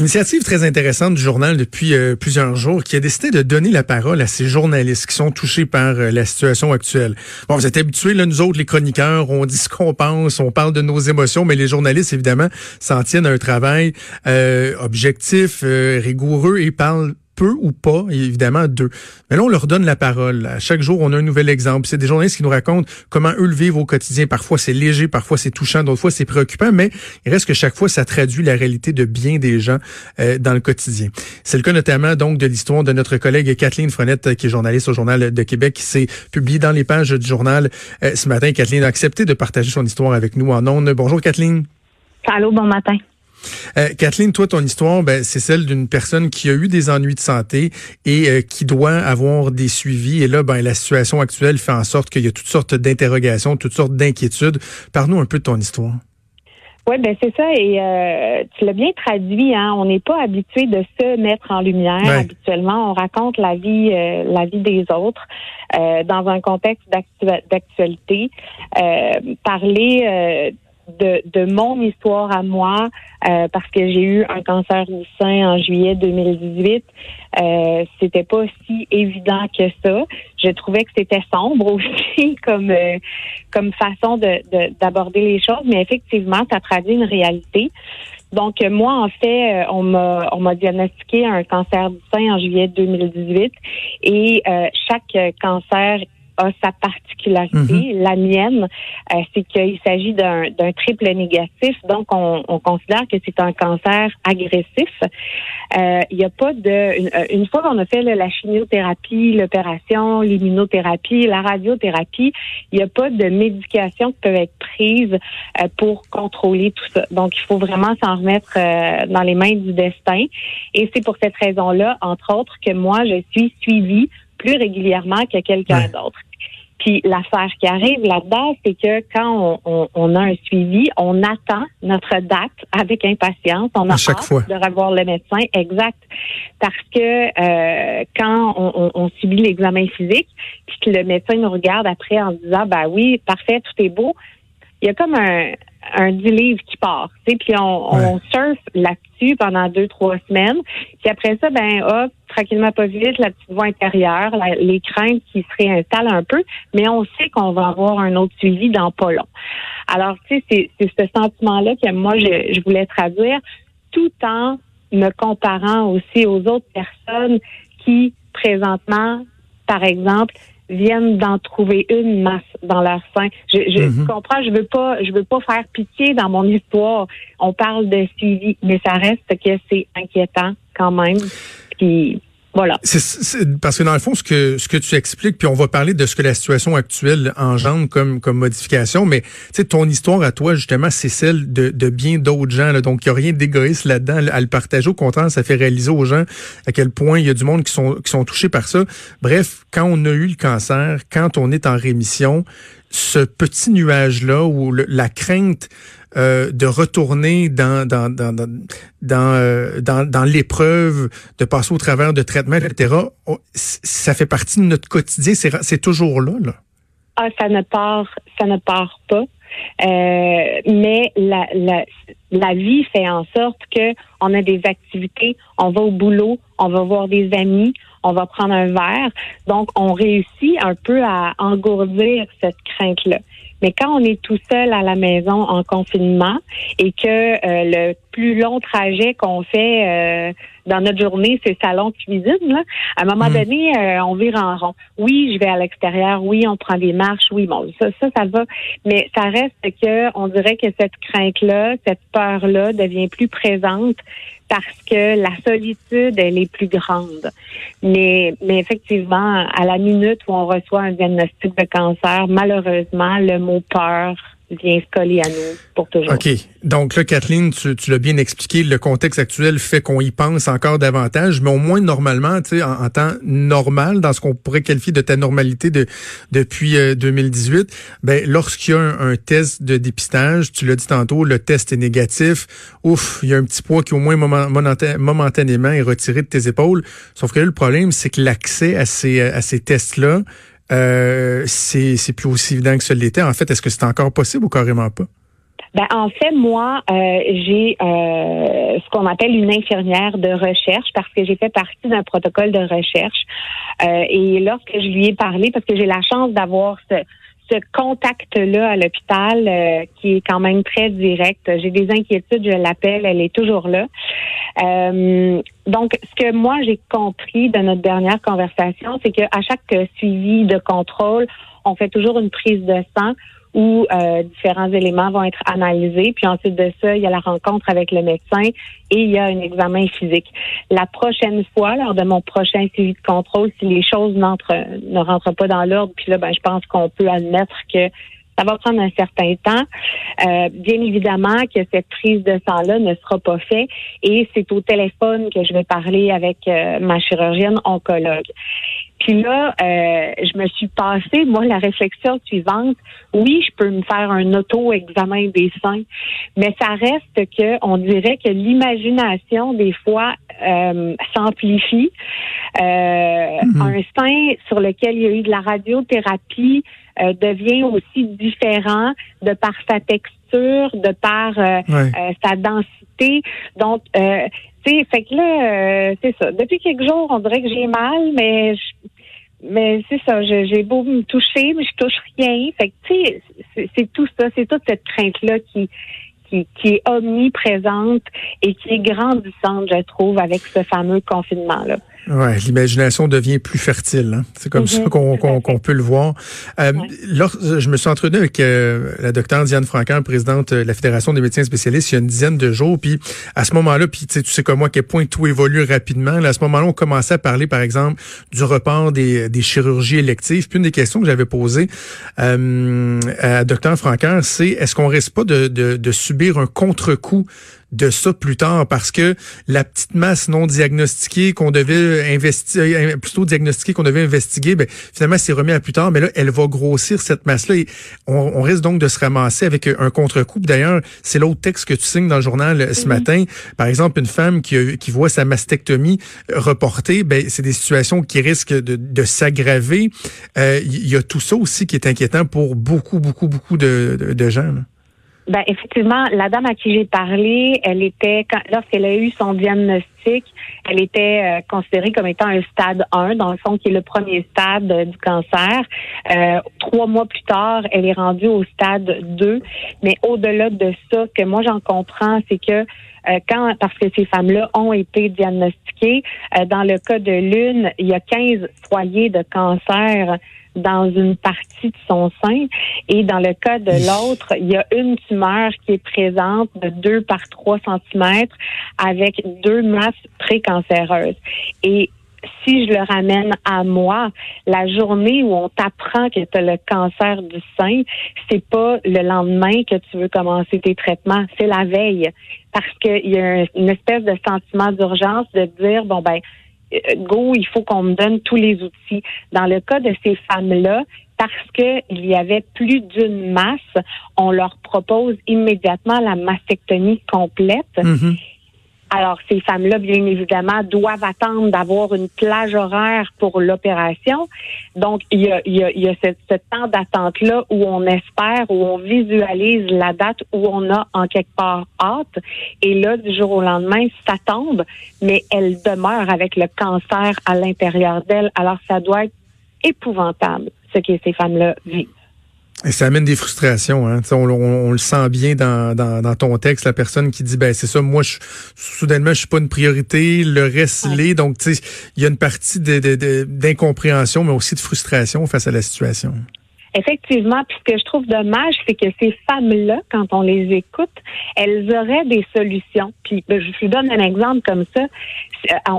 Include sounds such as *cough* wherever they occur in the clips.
Initiative très intéressante du journal depuis euh, plusieurs jours qui a décidé de donner la parole à ces journalistes qui sont touchés par euh, la situation actuelle. Bon, vous êtes habitués, là, nous autres, les chroniqueurs, on dit ce qu'on pense, on parle de nos émotions, mais les journalistes, évidemment, s'en tiennent à un travail euh, objectif, rigoureux et parlent peu ou pas, évidemment deux. Mais là, on leur donne la parole. À chaque jour, on a un nouvel exemple. C'est des journalistes qui nous racontent comment eux le vivent au quotidien. Parfois, c'est léger, parfois, c'est touchant, d'autres fois, c'est préoccupant, mais il reste que chaque fois, ça traduit la réalité de bien des gens euh, dans le quotidien. C'est le cas notamment donc de l'histoire de notre collègue Kathleen Frenette, qui est journaliste au Journal de Québec, qui s'est publiée dans les pages du journal euh, ce matin. Kathleen a accepté de partager son histoire avec nous en ondes. Bonjour, Kathleen. Allô, bon matin. Euh, Kathleen, toi, ton histoire, ben, c'est celle d'une personne qui a eu des ennuis de santé et euh, qui doit avoir des suivis. Et là, ben, la situation actuelle fait en sorte qu'il y a toutes sortes d'interrogations, toutes sortes d'inquiétudes. Parle-nous un peu de ton histoire. Oui, ben c'est ça. Et euh, tu l'as bien traduit. Hein? On n'est pas habitué de se mettre en lumière. Habituellement, on raconte la vie, la vie des autres dans un contexte d'actualité. parler de, de mon histoire à moi, euh, parce que j'ai eu un cancer du sein en juillet 2018, euh, c'était pas si évident que ça. Je trouvais que c'était sombre *laughs* aussi comme euh, comme façon de d'aborder les choses, mais effectivement, ça traduit une réalité. Donc moi, en fait, on m'a on m'a diagnostiqué un cancer du sein en juillet 2018 et chaque cancer a sa particularité. Mhm. La mienne, euh, c'est qu'il s'agit d'un triple négatif. Donc, on, considère que c'est un cancer agressif. Euh, il n'y a pas de... Une, fois qu'on a fait la chimiothérapie, l'opération, l'immunothérapie, la radiothérapie, il n'y a pas de médication qui peuvent être prises euh, pour contrôler tout ça. Donc, il faut vraiment s'en remettre dans les mains du destin. Et c'est pour cette raison-là, entre autres, que moi, je suis suivie plus régulièrement que quelqu'un d'autre. Puis l'affaire qui arrive là-dedans, c'est que quand on, a un suivi, on attend notre date avec impatience. On a hâte de revoir le médecin, exact. Parce que euh, quand on, subit l'examen physique, puis que le médecin nous regarde après en disant, bah oui, parfait, tout est beau, il y a comme un, un 10 livres qui part. Puis on, on surfe là-dessus pendant deux, trois semaines. Puis après ça, ben hop, tranquillement pas vite, la petite voix intérieure, les craintes qui se réinstallent un peu, mais on sait qu'on va avoir un autre suivi dans pas long. Alors, tu sais, c'est ce sentiment-là que moi, je, je voulais traduire, tout en me comparant aussi aux autres personnes qui, présentement, par exemple, viennent d'en trouver une masse dans leur sein. Je, je mhm. comprends, je veux pas, je veux pas faire pitié dans mon histoire. On parle de suivi, mais ça reste que c'est inquiétant quand même. Puis voilà. C'est, parce que dans le fond, ce que ce que tu expliques, puis on va parler de ce que la situation actuelle engendre comme comme modification, mais tu sais, ton histoire à toi justement, c'est celle de, de bien d'autres gens. Là, donc, il n'y a rien d'égoïste là-dedans à le partager. Au contraire, ça fait réaliser aux gens à quel point il y a du monde qui sont qui sont touchés par ça. Bref, quand on a eu le cancer, quand on est en rémission, ce petit nuage là ou la crainte euh, de retourner dans dans dans dans euh, dans, dans l'épreuve, de passer au travers de traitements, etc. Ça fait partie de notre quotidien. C'est toujours là, là. Ah, ça ne part, ça ne part pas. Euh, mais la, la, la vie fait en sorte que on a des activités, on va au boulot, on va voir des amis, on va prendre un verre. Donc, on réussit un peu à engourdir cette crainte-là. Mais quand on est tout seul à la maison en confinement et que euh, le plus long trajet qu'on fait euh, dans notre journée, c'est salon-cuisine, là, à un moment hmm. donné, euh, on vire en rond. Oui, je vais à l'extérieur. Oui, on prend des marches. Oui, bon, ça, ça, ça va. Mais ça reste que on dirait que cette crainte-là, cette peur-là devient plus présente parce que la solitude, elle est plus grande. Mais, mais effectivement, à la minute où on reçoit un diagnostic de cancer, malheureusement, le mot peur vient coller à nous pour toujours. OK. Donc là, Kathleen, tu, l'as bien expliqué, le contexte actuel fait qu'on y pense encore davantage, mais au moins normalement, tu sais, en, temps normal, dans ce qu'on pourrait qualifier de ta normalité de, depuis 2018, euh, ben lorsqu'il y a un, test de dépistage, tu l'as dit tantôt, le test est négatif, ouf, il y a un petit poids qui au moins momentanément est retiré de tes épaules. Sauf que là, le problème, c'est que l'accès à ces, à ces tests-là, euh, c'est plus aussi évident que ce l'était. En fait, est-ce que c'est encore possible ou carrément pas? Ben, en fait, moi, euh, j'ai euh, ce qu'on appelle une infirmière de recherche parce que j'ai fait partie d'un protocole de recherche. Euh, et lorsque je lui ai parlé, parce que j'ai la chance d'avoir ce, ce contact-là à l'hôpital euh, qui est quand même très direct. J'ai des inquiétudes, je l'appelle, elle est toujours là. Euh, donc, ce que moi j'ai compris de notre dernière conversation, c'est qu'à chaque suivi de contrôle, on fait toujours une prise de sang où euh, différents éléments vont être analysés. Puis ensuite de ça, il y a la rencontre avec le médecin et il y a un examen physique. La prochaine fois, lors de mon prochain suivi de contrôle, si les choses ne rentrent pas dans l'ordre, puis là, ben, je pense qu'on peut admettre que ça va prendre un certain temps. Euh, bien évidemment que cette prise de sang-là ne sera pas faite et c'est au téléphone que je vais parler avec euh, ma chirurgienne oncologue. Puis là, euh, je me suis passé, moi, la réflexion suivante. Oui, je peux me faire un auto-examen des seins, mais ça reste que, on dirait que l'imagination, des fois, euh, s'amplifie. Euh, mhm. Un sein sur lequel il y a eu de la radiothérapie devient aussi différent de par sa texture, de par sa densité. Donc, sais, fait que là, c'est ça. Depuis quelques jours, on dirait que j'ai mal, mais je, mais c'est ça, j'ai beau me toucher, mais je touche rien. Fait que, tu sais, c'est tout ça, c'est toute cette crainte-là qui, qui, qui est omniprésente et qui est grandissante, je trouve, avec ce fameux confinement-là. Ouais, l'imagination devient plus fertile. Hein. C'est comme ça mhm. qu'on peut le voir. Euh, je me suis entretenu avec euh, la docteure Diane Francaire, présidente de la Fédération des médecins spécialistes, il y a une dizaine de jours. Puis à ce moment-là, puis tu sais comme moi, à quel point tout évolue rapidement. à ce moment-là, on commençait à parler, par exemple, du report des, des chirurgies électives. Puis une des questions que j'avais posées euh, à la docteure Francaire, c'est est-ce qu'on risque pas de, de, de subir un contre-coup de ça plus tard parce que la petite masse non diagnostiquée qu'on devait investiguer, euh, plutôt diagnostiquer qu'on devait investiguer, ben, finalement, c'est remis à plus tard, mais là, elle va grossir cette masse-là et on, risque donc de se ramasser avec un contre-coup. D'ailleurs, c'est l'autre texte que tu signes dans le journal euh, ce matin. Par exemple, une femme qui, qui voit sa mastectomie euh, reportée, ben, c'est des situations qui risquent de, de s'aggraver. Il y a tout ça aussi qui est inquiétant pour beaucoup, beaucoup, beaucoup de, de, gens. Ben, effectivement, la dame à qui j'ai parlé, elle était, lorsqu'elle a eu son diagnostic, elle était euh, considérée comme étant un stade 1, dans le fond, qui est le premier stade euh, du cancer. Euh, trois mois plus tard, elle est rendue au stade 2. Mais au-delà de ça, que moi j'en comprends, c'est que quand, parce que ces femmes-là ont été diagnostiquées, dans le cas de l'une, il y a 15 foyers de cancer dans une partie de son sein. Et dans le cas de l'autre, il y a une tumeur qui est présente de 2 par 3 cm avec deux masses précancéreuses. Et si je le ramène à moi, la journée où on t'apprend que tu as le cancer du sein, c'est pas le lendemain que tu veux commencer tes traitements, c'est la veille. Parce qu'il y a une espèce de sentiment d'urgence de dire, bon ben, go, il faut qu'on me donne tous les outils. Dans le cas de ces femmes-là, parce qu'il y avait plus d'une masse, on leur propose immédiatement la mastectomie complète. Mm-hmm. Alors, ces femmes-là, bien évidemment, doivent attendre d'avoir une plage horaire pour l'opération. Donc, il y a, y a, y a ce, temps d'attente-là où on espère, où on visualise la date où on a en quelque part hâte. Et là, du jour au lendemain, ça tombe, mais elle demeure avec le cancer à l'intérieur d'elle. Alors, ça doit être épouvantable, ce que ces femmes-là vivent. Et ça amène des frustrations. Hein? On, le sent bien dans, dans, ton texte, la personne qui dit, ben c'est ça, moi, je, soudainement, je suis pas une priorité, le reste l'est. Donc, il y a une partie d'incompréhension, mais aussi de frustration face à la situation. Effectivement, puis ce que je trouve dommage, c'est que ces femmes-là, quand on les écoute, elles auraient des solutions. Puis ben, je vous donne un exemple comme ça.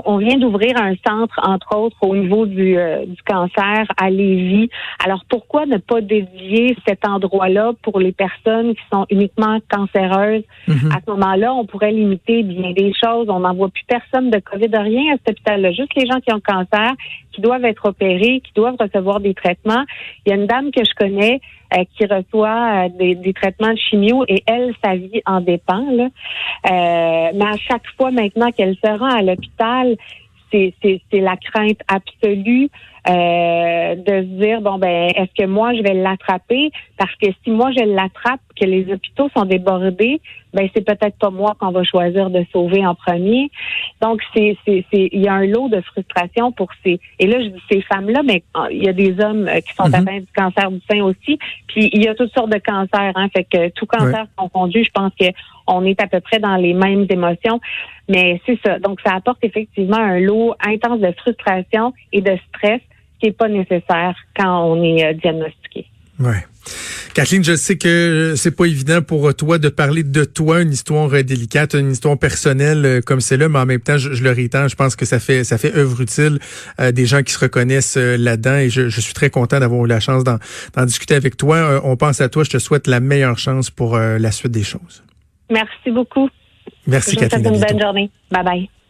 on vient d'ouvrir un centre, entre autres, au niveau du, du cancer à Lévis. Alors, pourquoi ne pas dédier cet endroit-là pour les personnes qui sont uniquement cancéreuses? Mm-hmm. À ce moment-là, on pourrait limiter bien des choses. On n'envoie plus personne de COVID, rien à cet hôpital-là. Juste les gens qui ont cancer, qui doivent être opérés, qui doivent recevoir des traitements. Il y a une dame que je connais euh, qui reçoit euh, des, traitements de chimio et elle, sa vie en dépend. Là. Euh, mais à chaque fois maintenant qu'elle se rend à l'hôpital, c'est la crainte absolue euh, de se dire bon ben est-ce que moi je vais l'attraper? Parce que si moi je l'attrape que les hôpitaux sont débordés ben c'est peut-être pas moi qu'on va choisir de sauver en premier. Donc c'est c'est il y a un lot de frustration pour ces et là je dis ces femmes là mais ah, il y a des hommes euh, qui sont mm-hmm. atteints du cancer du sein aussi. Puis il y a toutes sortes de cancers hein. Fait que tout cancer confondu je pense que on est à peu près dans les mêmes émotions. Mais c'est ça. Donc ça apporte effectivement un lot intense de frustration et de stress qui n'est pas nécessaire quand on est euh, diagnostiqué. Ouais. Kathleen, je sais que c'est pas évident pour toi de parler de toi, une histoire euh, délicate, une histoire personnelle euh, comme c'est là, mais en même temps, je, le réitère, je pense que ça fait ça fait œuvre utile des gens qui se reconnaissent là-dedans et je, suis très content d'avoir eu la chance d'en discuter avec toi. on pense à toi, je te souhaite la meilleure chance pour la suite des choses. Merci beaucoup. Merci je Kathleen. Une bonne journée. Bye bye.